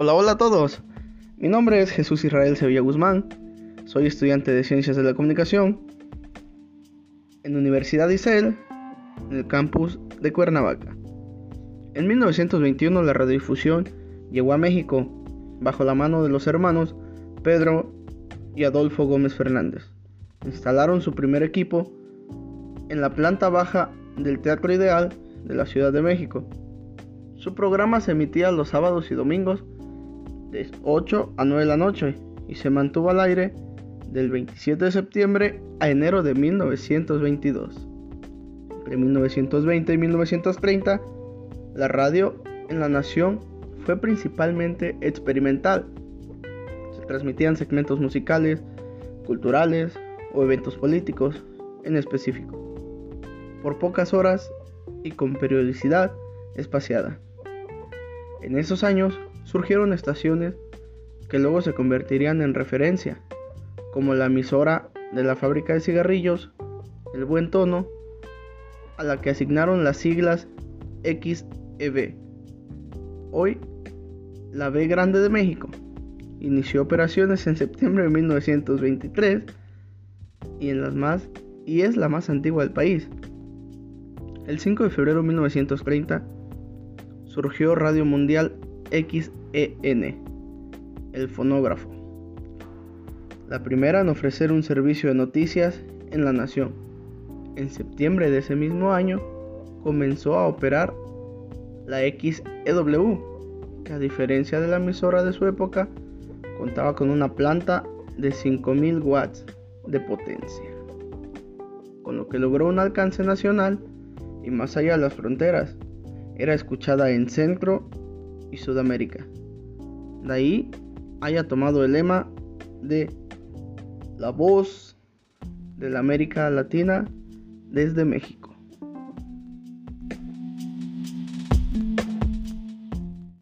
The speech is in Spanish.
Hola, hola a todos. Mi nombre es Jesús Israel Sevilla Guzmán. Soy estudiante de Ciencias de la Comunicación en Universidad ISEL, en el campus de Cuernavaca. En 1921 la radiodifusión llegó a México bajo la mano de los hermanos Pedro y Adolfo Gómez Fernández. Instalaron su primer equipo en la planta baja del Teatro Ideal de la Ciudad de México. Su programa se emitía los sábados y domingos de 8 a 9 de la noche y se mantuvo al aire del 27 de septiembre a enero de 1922. Entre 1920 y 1930, la radio en la nación fue principalmente experimental. Se transmitían segmentos musicales, culturales o eventos políticos en específico, por pocas horas y con periodicidad espaciada. En esos años surgieron estaciones que luego se convertirían en referencia, como la emisora de la fábrica de cigarrillos, El Buen Tono, a la que asignaron las siglas XEB. Hoy, la B Grande de México inició operaciones en septiembre de 1923 y, y es la más antigua del país. El 5 de febrero de 1930 surgió Radio Mundial XEN, el fonógrafo, la primera en ofrecer un servicio de noticias en la nación. En septiembre de ese mismo año comenzó a operar la XEW, que a diferencia de la emisora de su época, contaba con una planta de 5000 watts de potencia, con lo que logró un alcance nacional y más allá de las fronteras. Era escuchada en Centro y Sudamérica. De ahí haya tomado el lema de la voz de la América Latina desde México.